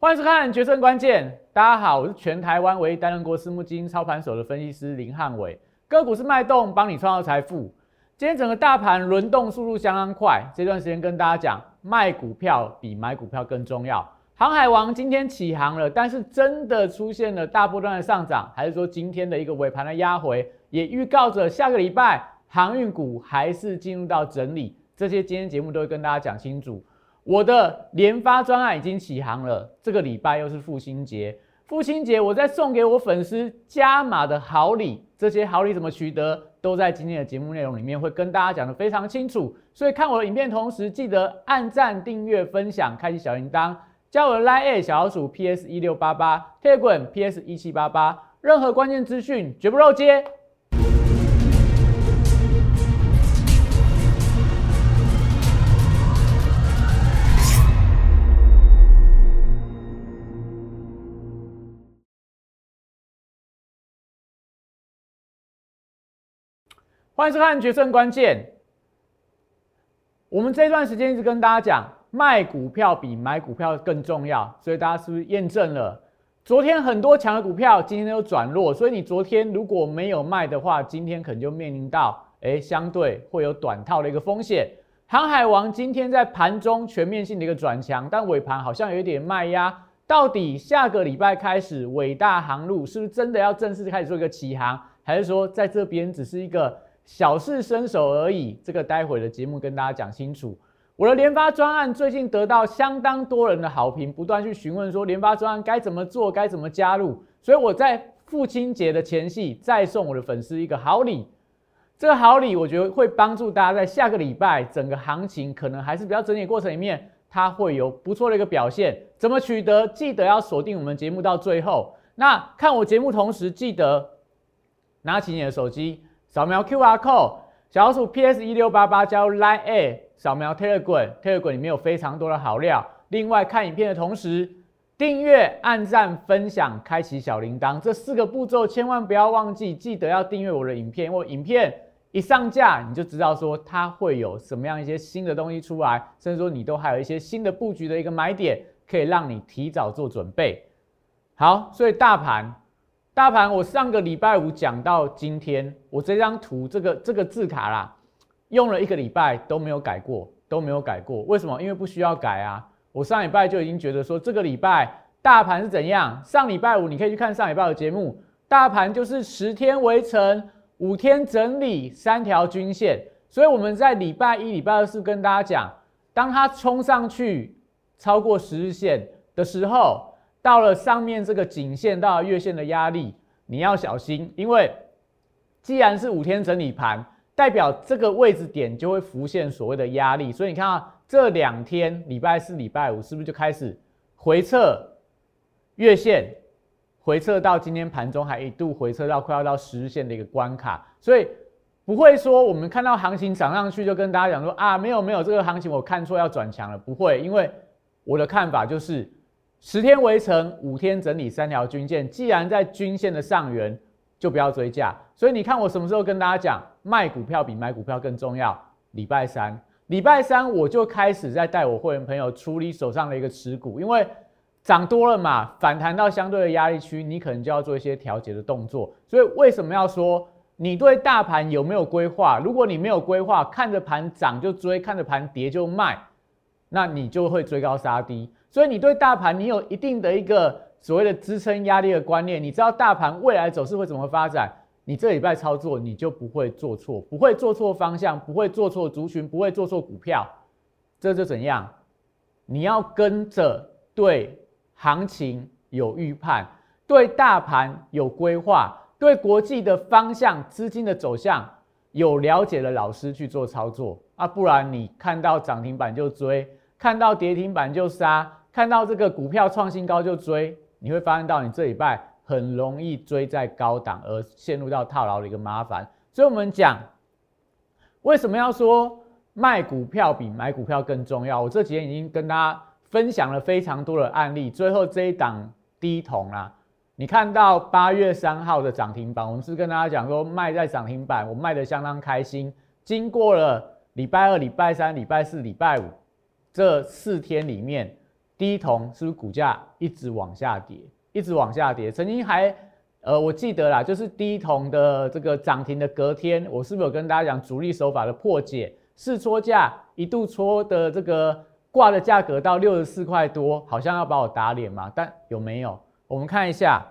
欢迎收看《决胜关键》。大家好，我是全台湾唯一担任过私募基金操盘手的分析师林汉伟。个股是脉动，帮你创造财富。今天整个大盘轮动速度相当快，这段时间跟大家讲，卖股票比买股票更重要。航海王今天起航了，但是真的出现了大波段的上涨，还是说今天的一个尾盘的压回，也预告着下个礼拜航运股还是进入到整理。这些今天节目都会跟大家讲清楚。我的联发专案已经起航了，这个礼拜又是父亲节，父亲节我在送给我粉丝加码的好礼，这些好礼怎么取得，都在今天的节目内容里面会跟大家讲的非常清楚。所以看我的影片同时，记得按赞、订阅、分享、开启小铃铛，加我的 Line 小老鼠 PS 一六八八，Telegram PS 一七八八，任何关键资讯绝不漏接。欢迎收看《决胜关键》。我们这段时间一直跟大家讲，卖股票比买股票更重要，所以大家是不是验证了？昨天很多强的股票今天都转弱，所以你昨天如果没有卖的话，今天可能就面临到哎相对会有短套的一个风险。航海王今天在盘中全面性的一个转强，但尾盘好像有一点卖压。到底下个礼拜开始，伟大航路是不是真的要正式开始做一个起航，还是说在这边只是一个？小事伸手而已，这个待会的节目跟大家讲清楚。我的联发专案最近得到相当多人的好评，不断去询问说联发专案该怎么做，该怎么加入。所以我在父亲节的前夕再送我的粉丝一个好礼。这个好礼我觉得会帮助大家在下个礼拜整个行情可能还是比较整理过程里面，它会有不错的一个表现。怎么取得？记得要锁定我们节目到最后。那看我节目同时，记得拿起你的手机。扫描 Q R code，小老鼠 P S 一六八八加入 Line A，扫描 Telegram，Telegram 里面有非常多的好料。另外看影片的同时，订阅、按赞、分享、开启小铃铛这四个步骤千万不要忘记，记得要订阅我的影片。我影片一上架，你就知道说它会有什么样一些新的东西出来，甚至说你都还有一些新的布局的一个买点，可以让你提早做准备。好，所以大盘。大盘，我上个礼拜五讲到今天，我这张图这个这个字卡啦，用了一个礼拜都没有改过，都没有改过。为什么？因为不需要改啊。我上礼拜就已经觉得说，这个礼拜大盘是怎样？上礼拜五你可以去看上礼拜的节目，大盘就是十天围城，五天整理三条均线。所以我们在礼拜一、礼拜二是跟大家讲，当它冲上去超过十日线的时候。到了上面这个颈线到月线的压力，你要小心，因为既然是五天整理盘，代表这个位置点就会浮现所谓的压力。所以你看啊，这两天礼拜四、礼拜五是不是就开始回撤月线，回撤到今天盘中还一度回撤到快要到十日线的一个关卡。所以不会说我们看到行情涨上去就跟大家讲说啊，没有没有这个行情我看错要转强了，不会，因为我的看法就是。十天围城，五天整理三条均线。既然在均线的上缘，就不要追价。所以你看我什么时候跟大家讲，卖股票比买股票更重要？礼拜三，礼拜三我就开始在带我会员朋友处理手上的一个持股，因为涨多了嘛，反弹到相对的压力区，你可能就要做一些调节的动作。所以为什么要说你对大盘有没有规划？如果你没有规划，看着盘涨就追，看着盘跌就卖，那你就会追高杀低。所以你对大盘，你有一定的一个所谓的支撑压力的观念，你知道大盘未来走势会怎么发展，你这礼拜操作你就不会做错，不会做错方向，不会做错族群，不会做错股票，这就怎样？你要跟着对行情有预判，对大盘有规划，对国际的方向、资金的走向有了解的老师去做操作啊，不然你看到涨停板就追，看到跌停板就杀。看到这个股票创新高就追，你会发现到你这礼拜很容易追在高档而陷入到套牢的一个麻烦。所以，我们讲为什么要说卖股票比买股票更重要？我这几天已经跟大家分享了非常多的案例。最后这一档低桶啦，你看到八月三号的涨停板，我们是跟大家讲说卖在涨停板，我卖的相当开心。经过了礼拜二、礼拜三、礼拜四、礼拜五这四天里面。第一铜是不是股价一直往下跌，一直往下跌？曾经还，呃，我记得啦，就是第一铜的这个涨停的隔天，我是不是有跟大家讲主力手法的破解？试撮价一度戳的这个挂的价格到六十四块多，好像要把我打脸嘛？但有没有？我们看一下，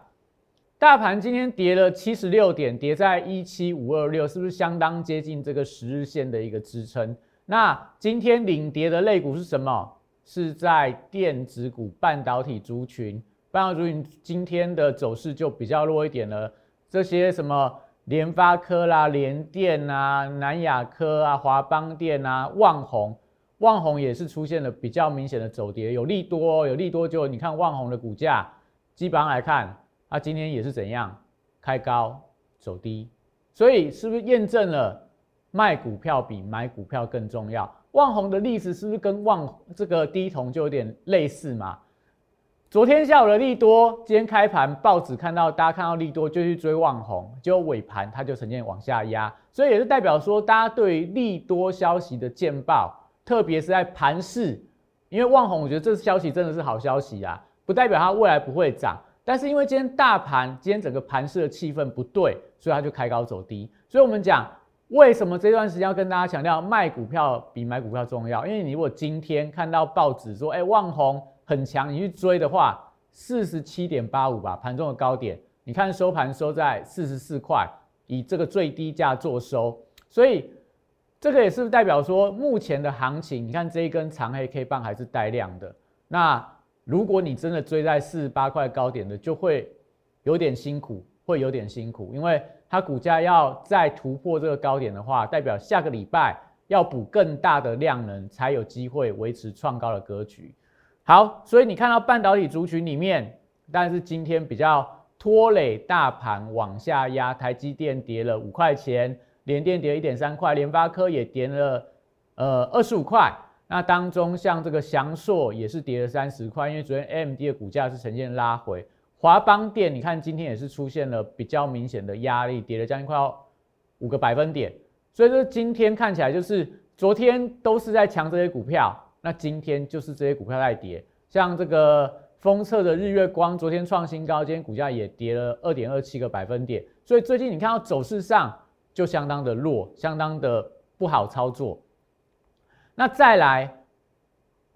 大盘今天跌了七十六点，跌在一七五二六，是不是相当接近这个十日线的一个支撑？那今天领跌的类股是什么？是在电子股、半导体族群，半导体族群今天的走势就比较弱一点了。这些什么联发科啦、联电啊、南亚科啊、华邦电啊、旺宏，旺宏也是出现了比较明显的走跌，有利多，有利多就你看旺宏的股价，基本上来看，它今天也是怎样开高走低，所以是不是验证了卖股票比买股票更重要？旺宏的例子是不是跟旺这个低铜就有点类似嘛？昨天下午的利多，今天开盘报纸看到大家看到利多就去追旺宏，结果尾盘它就呈现往下压，所以也是代表说大家对利多消息的见报，特别是在盘市，因为旺宏我觉得这消息真的是好消息啊，不代表它未来不会涨，但是因为今天大盘今天整个盘市的气氛不对，所以它就开高走低，所以我们讲。为什么这段时间要跟大家强调卖股票比买股票重要？因为你如果今天看到报纸说，哎，旺宏很强，你去追的话，四十七点八五吧，盘中的高点，你看收盘收在四十四块，以这个最低价做收，所以这个也是代表说目前的行情，你看这一根长黑 K 棒还是带量的。那如果你真的追在四十八块高点的，就会有点辛苦，会有点辛苦，因为。它股价要再突破这个高点的话，代表下个礼拜要补更大的量能，才有机会维持创高的格局。好，所以你看到半导体族群里面，但是今天比较拖累大盘往下压，台积电跌了五块钱，联电跌一点三块，联发科也跌了呃二十五块。那当中像这个翔硕也是跌了三十块，因为昨天 AMD 的股价是呈现拉回。华邦电，你看今天也是出现了比较明显的压力，跌了将近快要五个百分点，所以说今天看起来就是昨天都是在强这些股票，那今天就是这些股票在跌，像这个封测的日月光，昨天创新高，今天股价也跌了二点二七个百分点，所以最近你看到走势上就相当的弱，相当的不好操作。那再来。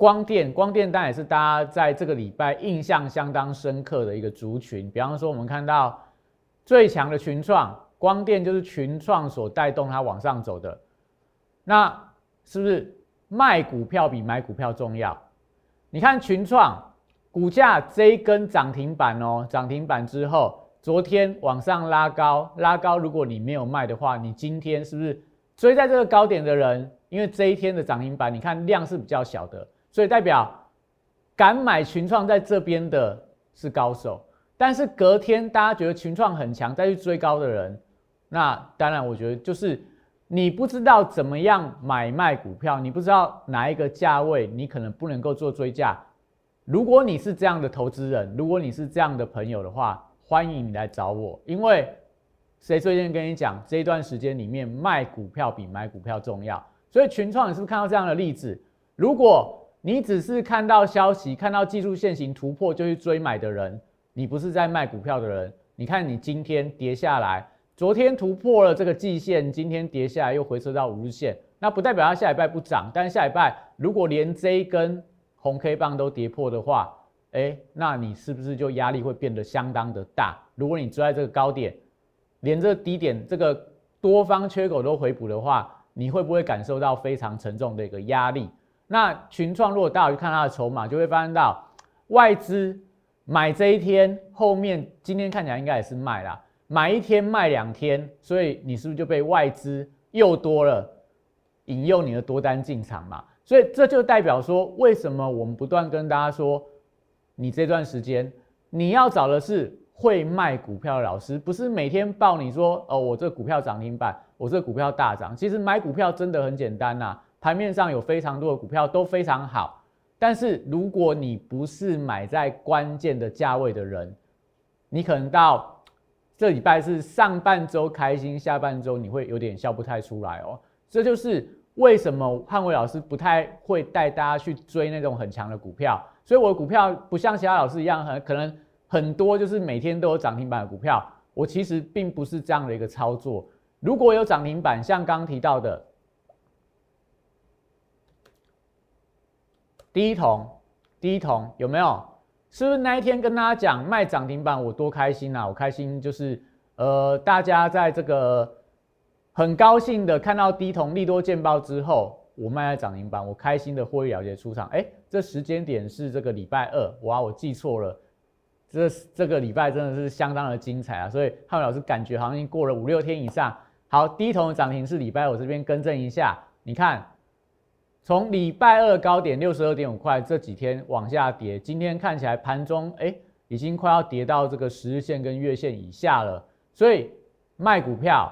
光电，光电当然也是大家在这个礼拜印象相当深刻的一个族群。比方说，我们看到最强的群创，光电就是群创所带动它往上走的。那是不是卖股票比买股票重要？你看群创股价这一根涨停板哦，涨停板之后，昨天往上拉高，拉高。如果你没有卖的话，你今天是不是追在这个高点的人？因为这一天的涨停板，你看量是比较小的。所以代表敢买群创在这边的是高手，但是隔天大家觉得群创很强，再去追高的人，那当然我觉得就是你不知道怎么样买卖股票，你不知道哪一个价位，你可能不能够做追价。如果你是这样的投资人，如果你是这样的朋友的话，欢迎你来找我，因为谁最近跟你讲这一段时间里面卖股票比买股票重要？所以群创你是不是看到这样的例子？如果你只是看到消息，看到技术线型突破就去追买的人，你不是在卖股票的人。你看你今天跌下来，昨天突破了这个季线，今天跌下来又回撤到五日线，那不代表它下礼拜不涨。但是下礼拜如果连这一根红 K 棒都跌破的话，哎，那你是不是就压力会变得相当的大？如果你追在这个高点，连这低点这个多方缺口都回补的话，你会不会感受到非常沉重的一个压力？那群创如果大家去看它的筹码，就会发现到外资买这一天，后面今天看起来应该也是卖啦，买一天卖两天，所以你是不是就被外资又多了引诱你的多单进场嘛？所以这就代表说，为什么我们不断跟大家说，你这段时间你要找的是会卖股票的老师，不是每天报你说哦，我这股票涨停板，我这股票大涨。其实买股票真的很简单呐。盘面上有非常多的股票都非常好，但是如果你不是买在关键的价位的人，你可能到这礼拜是上半周开心，下半周你会有点笑不太出来哦。这就是为什么汉伟老师不太会带大家去追那种很强的股票，所以我的股票不像其他老师一样，很可能很多就是每天都有涨停板的股票。我其实并不是这样的一个操作。如果有涨停板，像刚刚提到的第一桶，第一桶有没有？是不是那一天跟大家讲卖涨停板，我多开心啊！我开心就是呃，大家在这个很高兴的看到低桶利多见报之后，我卖在涨停板，我开心的获利了结出场。哎，这时间点是这个礼拜二，哇，我记错了。这这个礼拜真的是相当的精彩啊！所以汉伟老师感觉好像已经过了五六天以上。好，第一桶涨停是礼拜，我这边更正一下，你看，从礼拜二高点六十二点五块这几天往下跌，今天看起来盘中哎已经快要跌到这个十日线跟月线以下了。所以卖股票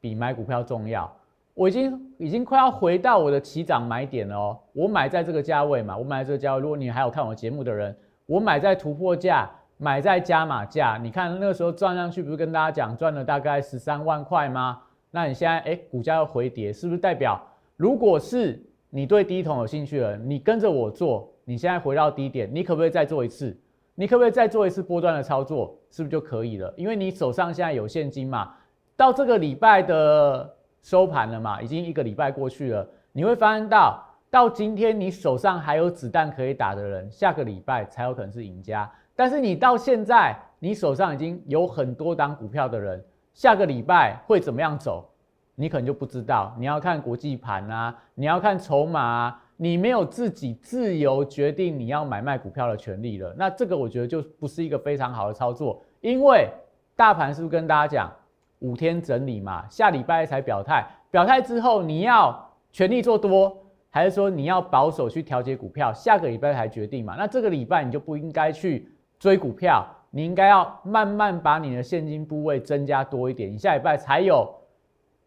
比买股票重要。我已经已经快要回到我的起涨买点了哦。我买在这个价位嘛，我买在这个价位。如果你还有看我节目的人，我买在突破价。买在加码价，你看那个时候赚上去，不是跟大家讲赚了大概十三万块吗？那你现在哎，股价要回跌，是不是代表如果是你对低桶有兴趣了，你跟着我做，你现在回到低点，你可不可以再做一次？你可不可以再做一次波段的操作？是不是就可以了？因为你手上现在有现金嘛，到这个礼拜的收盘了嘛，已经一个礼拜过去了，你会发现到到今天你手上还有子弹可以打的人，下个礼拜才有可能是赢家。但是你到现在，你手上已经有很多档股票的人，下个礼拜会怎么样走，你可能就不知道。你要看国际盘啊，你要看筹码啊，你没有自己自由决定你要买卖股票的权利了。那这个我觉得就不是一个非常好的操作，因为大盘是不是跟大家讲五天整理嘛，下礼拜才表态，表态之后你要全力做多，还是说你要保守去调节股票，下个礼拜才决定嘛？那这个礼拜你就不应该去。追股票，你应该要慢慢把你的现金部位增加多一点，你下礼拜才有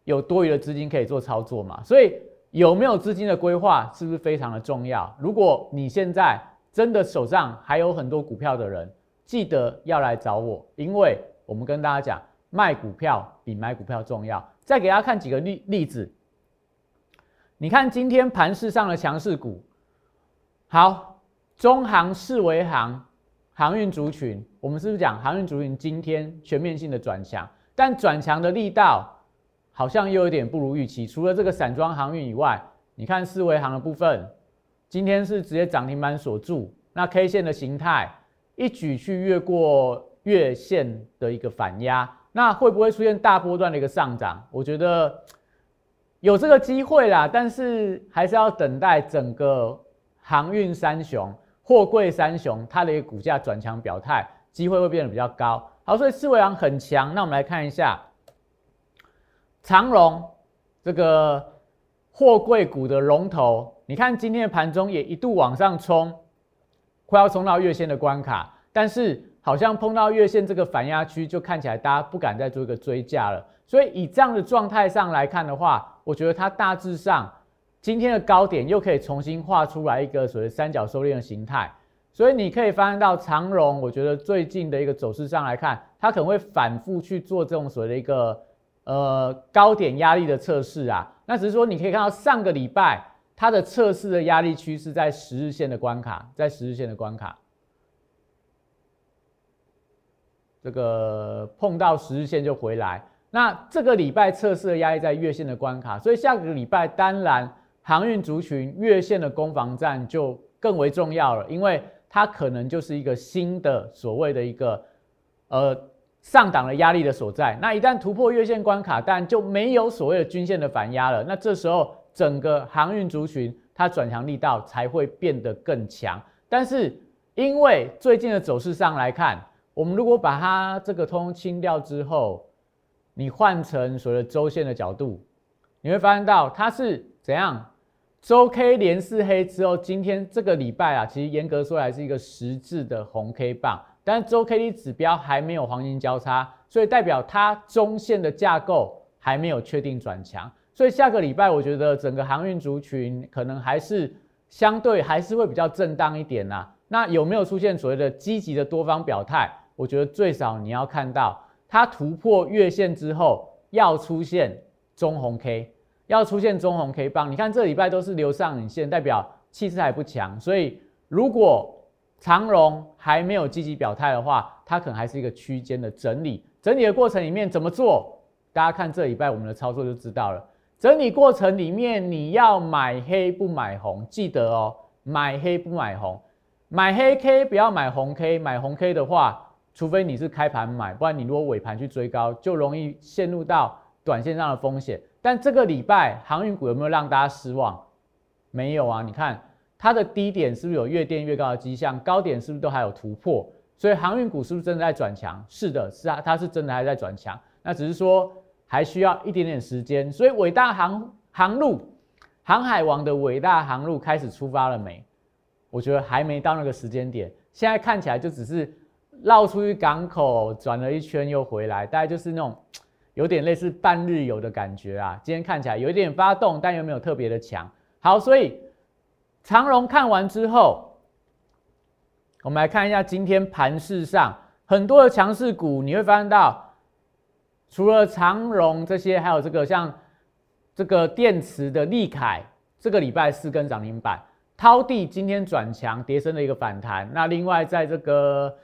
有多余的资金可以做操作嘛。所以有没有资金的规划是不是非常的重要？如果你现在真的手上还有很多股票的人，记得要来找我，因为我们跟大家讲，卖股票比买股票重要。再给大家看几个例例子，你看今天盘市上的强势股，好，中航、四维航。航运族群，我们是不是讲航运族群今天全面性的转强？但转强的力道好像又有点不如预期。除了这个散装航运以外，你看四维航的部分，今天是直接涨停板锁住。那 K 线的形态一举去越过月线的一个反压，那会不会出现大波段的一个上涨？我觉得有这个机会啦，但是还是要等待整个航运三雄。货柜三雄，它的一个股价转强表态，机会会变得比较高。好，所以四维行很强。那我们来看一下长荣这个货柜股的龙头，你看今天的盘中也一度往上冲，快要冲到月线的关卡，但是好像碰到月线这个反压区，就看起来大家不敢再做一个追价了。所以以这样的状态上来看的话，我觉得它大致上。今天的高点又可以重新画出来一个所谓三角收敛的形态，所以你可以发现到长荣，我觉得最近的一个走势上来看，它可能会反复去做这种所谓的一个呃高点压力的测试啊。那只是说你可以看到上个礼拜它的测试的压力区是在十日线的关卡，在十日线的关卡，这个碰到十日线就回来。那这个礼拜测试的压力在月线的关卡，所以下个礼拜当然。航运族群月线的攻防战就更为重要了，因为它可能就是一个新的所谓的一个呃上档的压力的所在。那一旦突破月线关卡，但就没有所谓的均线的反压了。那这时候整个航运族群它转强力道才会变得更强。但是因为最近的走势上来看，我们如果把它这个通清掉之后，你换成所谓的周线的角度，你会发现到它是怎样？周 K 连四黑之后，今天这个礼拜啊，其实严格说来是一个实质的红 K 棒，但是周 K D 指标还没有黄金交叉，所以代表它中线的架构还没有确定转强，所以下个礼拜我觉得整个航运族群可能还是相对还是会比较震荡一点呐。那有没有出现所谓的积极的多方表态？我觉得最少你要看到它突破月线之后要出现中红 K。要出现中红 K 棒，你看这礼拜都是留上影线，代表气势还不强。所以如果长荣还没有积极表态的话，它可能还是一个区间的整理。整理的过程里面怎么做？大家看这礼拜我们的操作就知道了。整理过程里面你要买黑不买红，记得哦，买黑不买红，买黑 K 不要买红 K，买红 K 的话，除非你是开盘买，不然你如果尾盘去追高，就容易陷入到短线上的风险。但这个礼拜航运股有没有让大家失望？没有啊，你看它的低点是不是有越垫越高的迹象？高点是不是都还有突破？所以航运股是不是真的在转强？是的，是啊，它是真的还在转强。那只是说还需要一点点时间。所以伟大航航路、航海王的伟大航路开始出发了没？我觉得还没到那个时间点。现在看起来就只是绕出去港口转了一圈又回来，大概就是那种 有点类似半日游的感觉啊。今天看起来有一点发动，但又没有特别的强。好，所以长荣看完之后，我们来看一下今天盘市上很多的强势股，你会发现到，除了长荣这些，还有这个像这个电池的利凯，这个礼拜四根涨停板，涛地今天转强，跌升的一个反弹。那另外在这个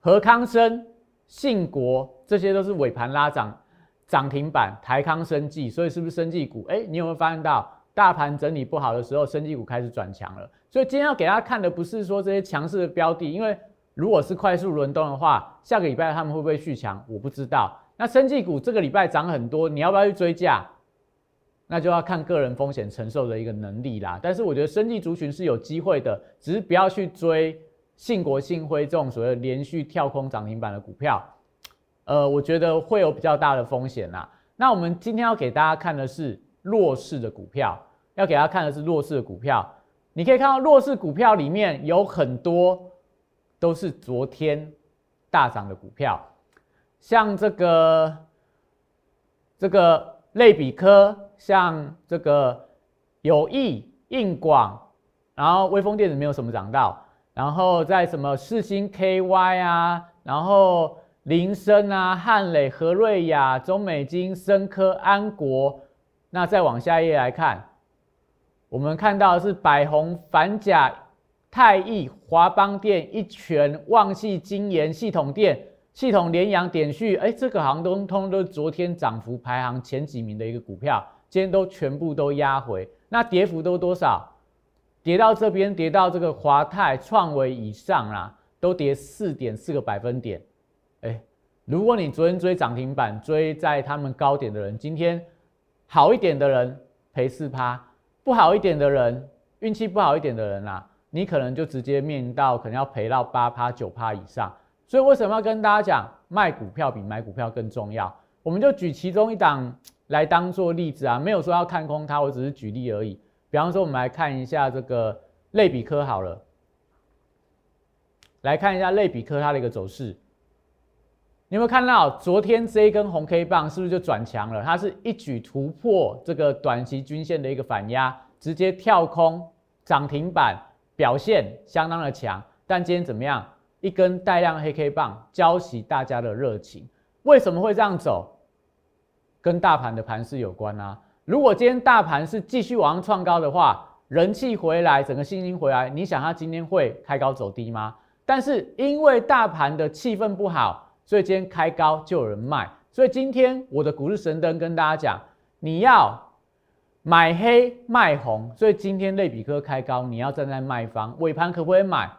和康生、信国这些都是尾盘拉涨涨停板，台康生技，所以是不是生技股？哎，你有没有发现到？大盘整理不好的时候，升技股开始转强了。所以今天要给大家看的不是说这些强势的标的，因为如果是快速轮动的话，下个礼拜他们会不会续强，我不知道。那升技股这个礼拜涨很多，你要不要去追价？那就要看个人风险承受的一个能力啦。但是我觉得生技族群是有机会的，只是不要去追信国、信辉这种所谓连续跳空涨停板的股票。呃，我觉得会有比较大的风险啦。那我们今天要给大家看的是弱势的股票。要给大家看的是弱势的股票，你可以看到弱势股票里面有很多都是昨天大涨的股票，像这个这个类比科，像这个友谊、硬广，然后微风电子没有什么涨到，然后在什么四星 KY 啊，然后林森啊、汉磊、和瑞雅、中美金、深科、安国，那再往下一页来看。我们看到是百宏、反甲、泰益、华邦电、一拳、旺系、金研、系统电、系统联阳、点序，哎，这个行通通都昨天涨幅排行前几名的一个股票，今天都全部都压回。那跌幅都多少？跌到这边，跌到这个华泰、创维以上啦，都跌四点四个百分点。哎，如果你昨天追涨停板，追在他们高点的人，今天好一点的人赔四趴。不好一点的人，运气不好一点的人啦，你可能就直接面临到可能要赔到八趴九趴以上。所以为什么要跟大家讲卖股票比买股票更重要？我们就举其中一档来当做例子啊，没有说要看空它，我只是举例而已。比方说，我们来看一下这个类比科好了，来看一下类比科它的一个走势。你有没有看到昨天这一根红 K 棒是不是就转强了？它是一举突破这个短期均线的一个反压，直接跳空涨停板，表现相当的强。但今天怎么样？一根带量黑 K 棒浇熄大家的热情。为什么会这样走？跟大盘的盘势有关啊。如果今天大盘是继续往上创高的话，人气回来，整个信心回来，你想它今天会开高走低吗？但是因为大盘的气氛不好。所以今天开高就有人卖，所以今天我的股市神灯跟大家讲，你要买黑卖红，所以今天类比科开高，你要站在卖方，尾盘可不可以买？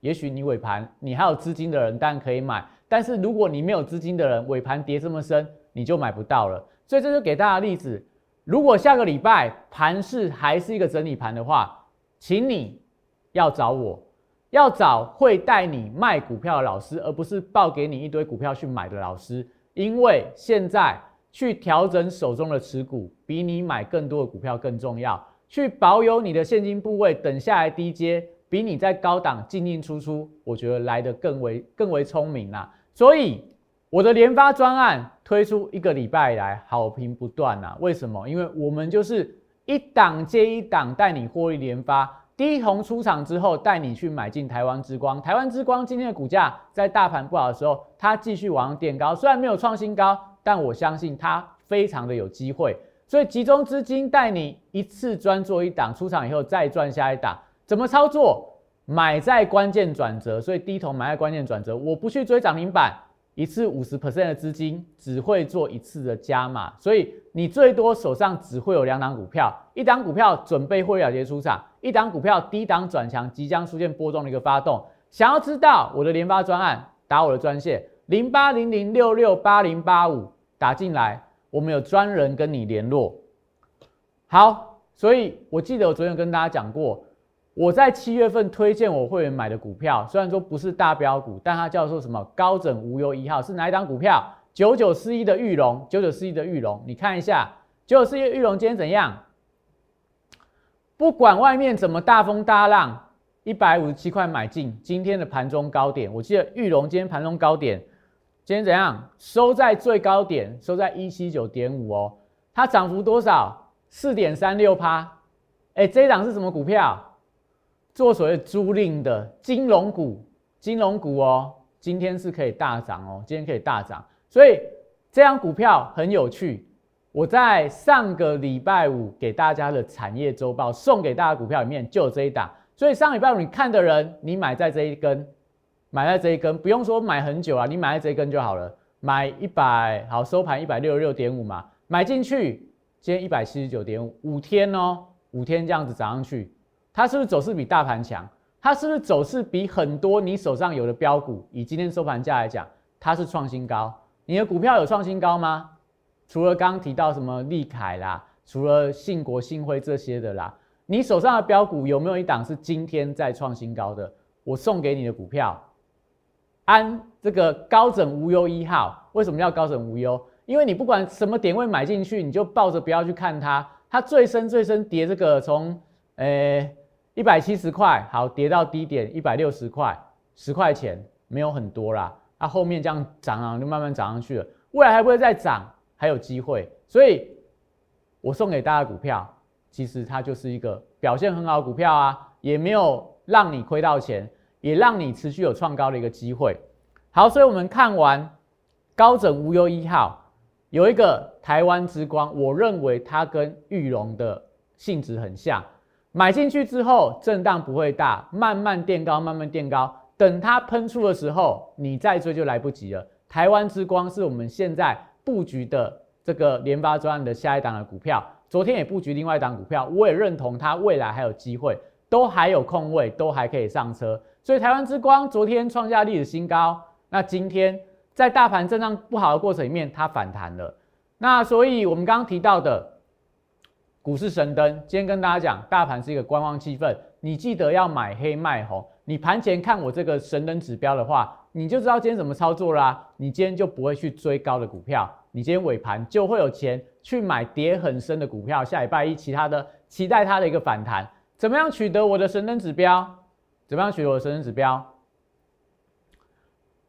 也许你尾盘你还有资金的人当然可以买，但是如果你没有资金的人，尾盘跌这么深，你就买不到了。所以这就给大家例子，如果下个礼拜盘市还是一个整理盘的话，请你要找我。要找会带你卖股票的老师，而不是报给你一堆股票去买的老师。因为现在去调整手中的持股，比你买更多的股票更重要。去保有你的现金部位，等下来低阶，比你在高档进进出出，我觉得来的更为更为聪明啦。所以我的连发专案推出一个礼拜以来，好评不断呐。为什么？因为我们就是一档接一档带你获利连发。低红出场之后，带你去买进台湾之光。台湾之光今天的股价在大盘不好的时候，它继续往上垫高，虽然没有创新高，但我相信它非常的有机会。所以集中资金带你一次专做一档，出场以后再赚下一档。怎么操作？买在关键转折，所以低头买在关键转折，我不去追涨停板，一次五十 percent 的资金只会做一次的加码，所以你最多手上只会有两档股票，一档股票准备会了结出场，一档股票低档转强，即将出现波动的一个发动。想要知道我的联发专案，打我的专线零八零零六六八零八五打进来，我们有专人跟你联络。好，所以我记得我昨天跟大家讲过。我在七月份推荐我会员买的股票，虽然说不是大标股，但它叫做什么高枕无忧一号，是哪一档股票？九九四一的玉龙，九九四一的玉龙，你看一下九九四一玉龙今天怎样？不管外面怎么大风大浪，一百五十七块买进，今天的盘中高点，我记得玉龙今天盘中高点，今天怎样？收在最高点，收在一七九点五哦，它涨幅多少？四点三六趴。哎，这一档是什么股票？做所谓租赁的金融股，金融股哦，今天是可以大涨哦，今天可以大涨，所以这张股票很有趣。我在上个礼拜五给大家的产业周报送给大家股票里面就有这一档，所以上礼拜五你看的人，你买在这一根，买在这一根，不用说买很久啊，你买在这一根就好了。买一百，好收盘一百六十六点五嘛，买进去，今天一百七十九点五，五天哦，五天这样子涨上去。它是不是走势比大盘强？它是不是走势比很多你手上有的标股，以今天收盘价来讲，它是创新高？你的股票有创新高吗？除了刚刚提到什么利凯啦，除了信国、信辉这些的啦，你手上的标股有没有一档是今天在创新高的？我送给你的股票，安这个高枕无忧一号，为什么叫高枕无忧？因为你不管什么点位买进去，你就抱着不要去看它，它最深最深跌这个从诶。一百七十块，好跌到低点一百六十块，十块钱没有很多啦。那后面这样涨啊，就慢慢涨上去了。未来还会再涨，还有机会。所以，我送给大家股票，其实它就是一个表现很好的股票啊，也没有让你亏到钱，也让你持续有创高的一个机会。好，所以我们看完高枕无忧一号，有一个台湾之光，我认为它跟玉龙的性质很像。买进去之后，震荡不会大，慢慢垫高，慢慢垫高。等它喷出的时候，你再追就来不及了。台湾之光是我们现在布局的这个联发专案的下一档的股票，昨天也布局另外一档股票，我也认同它未来还有机会，都还有空位，都还可以上车。所以台湾之光昨天创下历史新高，那今天在大盘震荡不好的过程里面，它反弹了。那所以我们刚刚提到的。股市神灯，今天跟大家讲，大盘是一个观望气氛，你记得要买黑卖红。你盘前看我这个神灯指标的话，你就知道今天怎么操作啦。你今天就不会去追高的股票，你今天尾盘就会有钱去买跌很深的股票。下礼拜一其他的期待它的一个反弹，怎么样取得我的神灯指标？怎么样取得我的神灯指标？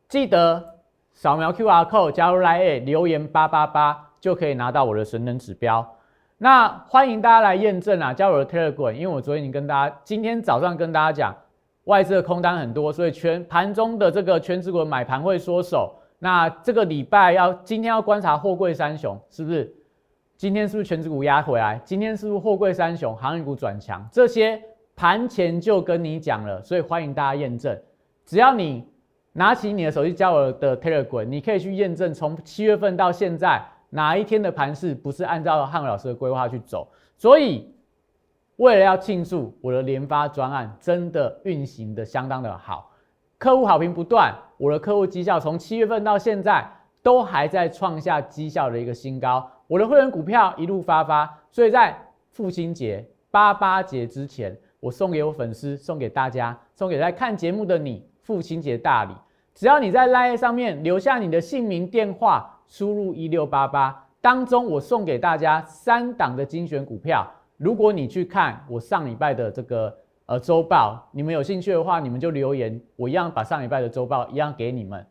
记得扫描 Q R code 加入 Line 留言八八八，就可以拿到我的神灯指标。那欢迎大家来验证啊，加入我的 Telegram，因为我昨天已经跟大家，今天早上跟大家讲，外资的空单很多，所以全盘中的这个全指股买盘会缩手。那这个礼拜要今天要观察货柜三雄是不是？今天是不是全指股压回来？今天是不是货柜三雄、航运股转强？这些盘前就跟你讲了，所以欢迎大家验证。只要你拿起你的手机加我的 Telegram，你可以去验证，从七月份到现在。哪一天的盘势不是按照汉伟老师的规划去走？所以为了要庆祝我的联发专案真的运行的相当的好，客户好评不断，我的客户绩效从七月份到现在都还在创下绩效的一个新高，我的会员股票一路发发，所以在父亲节八八节之前，我送给我粉丝，送给大家，送给在看节目的你，父亲节大礼，只要你在 Line 上面留下你的姓名电话。输入一六八八当中，我送给大家三档的精选股票。如果你去看我上礼拜的这个呃周报，你们有兴趣的话，你们就留言，我一样把上礼拜的周报一样给你们。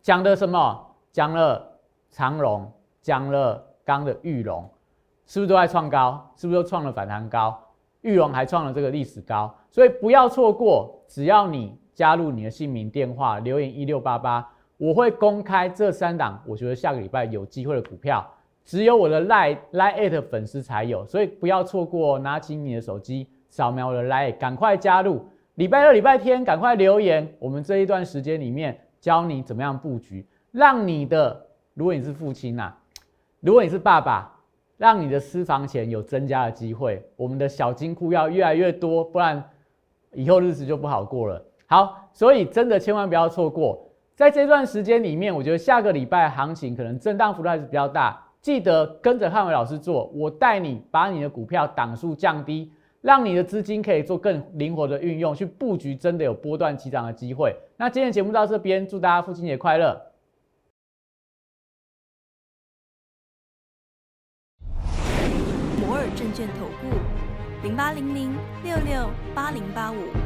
讲的什么？讲了长荣，讲了刚的玉龙，是不是都在创高？是不是都创了反弹高？玉龙还创了这个历史高，所以不要错过。只要你加入你的姓名、电话，留言一六八八。我会公开这三档，我觉得下个礼拜有机会的股票，只有我的 Line Line 粉丝才有，所以不要错过。拿起你的手机，扫描我的 Line，赶快加入。礼拜六、礼拜天赶快留言，我们这一段时间里面教你怎么样布局，让你的如果你是父亲呐，如果你是爸爸，让你的私房钱有增加的机会。我们的小金库要越来越多，不然以后日子就不好过了。好，所以真的千万不要错过。在这段时间里面，我觉得下个礼拜行情可能震荡幅度还是比较大，记得跟着汉伟老师做，我带你把你的股票档数降低，让你的资金可以做更灵活的运用，去布局真的有波段起涨的机会。那今天节目到这边，祝大家父亲节快乐！摩尔证券投顾零八零零六六八零八五。